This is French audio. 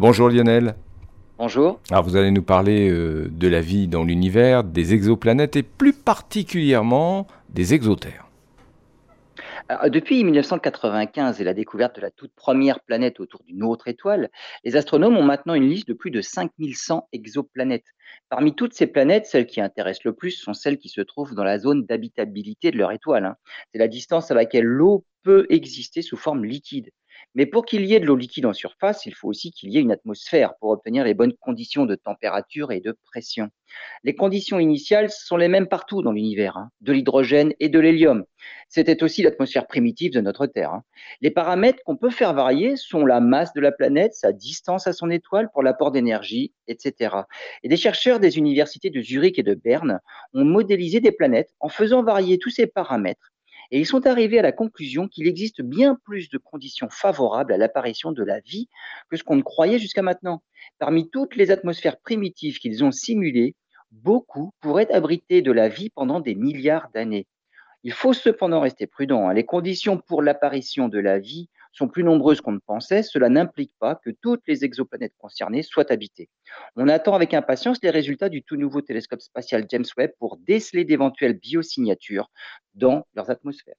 Bonjour Lionel. Bonjour. Alors vous allez nous parler euh, de la vie dans l'univers, des exoplanètes et plus particulièrement des exotères. depuis 1995 et la découverte de la toute première planète autour d'une autre étoile, les astronomes ont maintenant une liste de plus de 5100 exoplanètes. Parmi toutes ces planètes, celles qui intéressent le plus sont celles qui se trouvent dans la zone d'habitabilité de leur étoile. hein. C'est la distance à laquelle l'eau peut exister sous forme liquide. Mais pour qu'il y ait de l'eau liquide en surface, il faut aussi qu'il y ait une atmosphère pour obtenir les bonnes conditions de température et de pression. Les conditions initiales sont les mêmes partout dans l'univers, hein, de l'hydrogène et de l'hélium. C'était aussi l'atmosphère primitive de notre Terre. hein. Les paramètres qu'on peut faire varier sont la masse de la planète, sa distance à son étoile pour l'apport d'énergie, etc. Et des chercheurs des universités de Zurich et de Berne ont modélisé des planètes en faisant varier tous ces paramètres et ils sont arrivés à la conclusion qu'il existe bien plus de conditions favorables à l'apparition de la vie que ce qu'on ne croyait jusqu'à maintenant. Parmi toutes les atmosphères primitives qu'ils ont simulées, beaucoup pourraient abriter de la vie pendant des milliards d'années. Il faut cependant rester prudent. hein. Les conditions pour l'apparition de la vie sont plus nombreuses qu'on ne pensait. Cela n'implique pas que toutes les exoplanètes concernées soient habitées. On attend avec impatience les résultats du tout nouveau télescope spatial James Webb pour déceler d'éventuelles biosignatures dans leurs atmosphères.